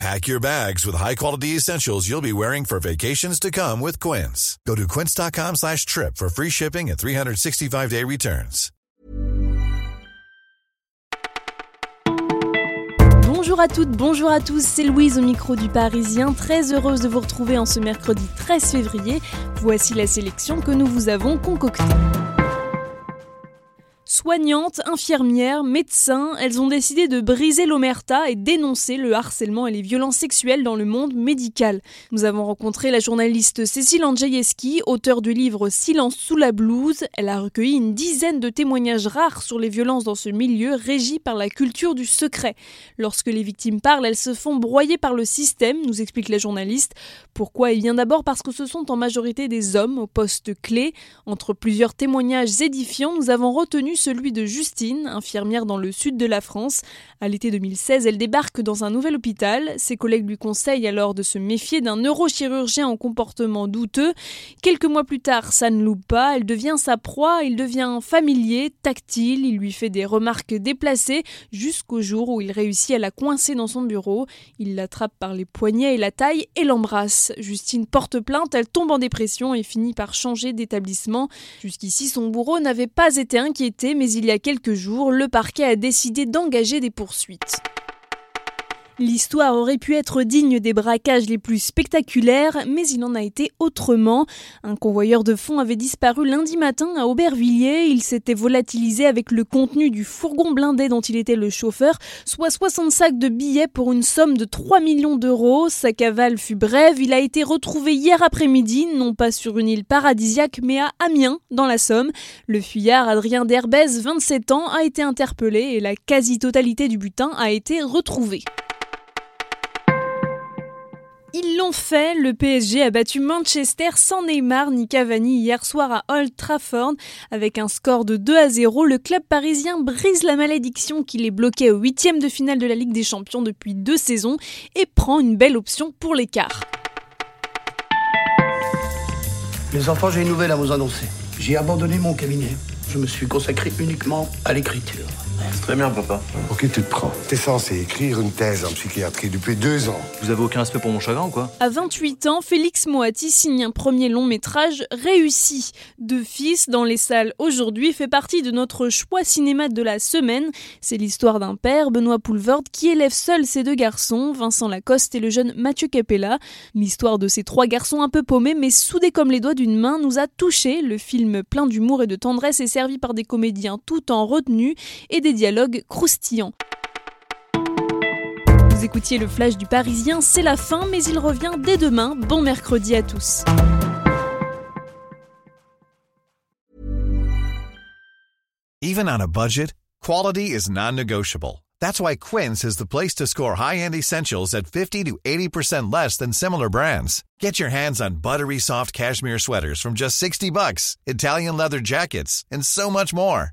Pack your bags with high-quality essentials you'll be wearing for vacations to come with Quince. Go to quince.com slash trip for free shipping and 365-day returns. Bonjour à toutes, bonjour à tous, c'est Louise au micro du Parisien, très heureuse de vous retrouver en ce mercredi 13 février. Voici la sélection que nous vous avons concoctée. Soignantes, infirmières, médecins, elles ont décidé de briser l'omerta et dénoncer le harcèlement et les violences sexuelles dans le monde médical. Nous avons rencontré la journaliste Cécile Andrzejewski, auteure du livre Silence sous la blouse. Elle a recueilli une dizaine de témoignages rares sur les violences dans ce milieu régi par la culture du secret. Lorsque les victimes parlent, elles se font broyer par le système, nous explique la journaliste. Pourquoi? Eh bien d'abord parce que ce sont en majorité des hommes au poste clé. Entre plusieurs témoignages édifiants, nous avons retenu celui de Justine, infirmière dans le sud de la France. À l'été 2016, elle débarque dans un nouvel hôpital. Ses collègues lui conseillent alors de se méfier d'un neurochirurgien en comportement douteux. Quelques mois plus tard, ça ne loupe pas, elle devient sa proie, il devient familier, tactile, il lui fait des remarques déplacées jusqu'au jour où il réussit à la coincer dans son bureau. Il l'attrape par les poignets et la taille et l'embrasse. Justine porte plainte, elle tombe en dépression et finit par changer d'établissement. Jusqu'ici, son bourreau n'avait pas été inquiété, mais il y a quelques jours, le parquet a décidé d'engager des poursuites. L'histoire aurait pu être digne des braquages les plus spectaculaires, mais il en a été autrement. Un convoyeur de fonds avait disparu lundi matin à Aubervilliers. Il s'était volatilisé avec le contenu du fourgon blindé dont il était le chauffeur, soit 60 sacs de billets pour une somme de 3 millions d'euros. Sa cavale fut brève. Il a été retrouvé hier après-midi, non pas sur une île paradisiaque, mais à Amiens, dans la Somme. Le fuyard Adrien Derbez, 27 ans, a été interpellé et la quasi-totalité du butin a été retrouvée. Ils l'ont fait, le PSG a battu Manchester sans Neymar ni Cavani hier soir à Old Trafford. Avec un score de 2 à 0, le club parisien brise la malédiction qui les bloquait au huitième de finale de la Ligue des Champions depuis deux saisons et prend une belle option pour l'écart. Les enfants, j'ai une nouvelle à vous annoncer. J'ai abandonné mon cabinet. Je me suis consacré uniquement à l'écriture. C'est très bien, papa. Ok, tu te prends. T'es censé écrire une thèse en psychiatrie depuis deux ans. Vous avez aucun respect pour mon chagrin ou quoi? À 28 ans, Félix Moati signe un premier long métrage réussi. Deux fils dans les salles aujourd'hui fait partie de notre choix cinéma de la semaine. C'est l'histoire d'un père, Benoît Poulvord, qui élève seul ses deux garçons, Vincent Lacoste et le jeune Mathieu Capella. L'histoire de ces trois garçons un peu paumés mais soudés comme les doigts d'une main nous a touchés. Le film plein d'humour et de tendresse est servi par des comédiens tout en retenue et des dialogues croustillants. Vous écoutiez le flash du Parisien, c'est la fin, mais il revient dès demain. Bon mercredi à tous. Even on a budget, quality is non-negotiable. That's why Quince is the place to score high-end essentials at 50 to 80% less than similar brands. Get your hands on buttery soft cashmere sweaters from just 60 bucks, Italian leather jackets, and so much more.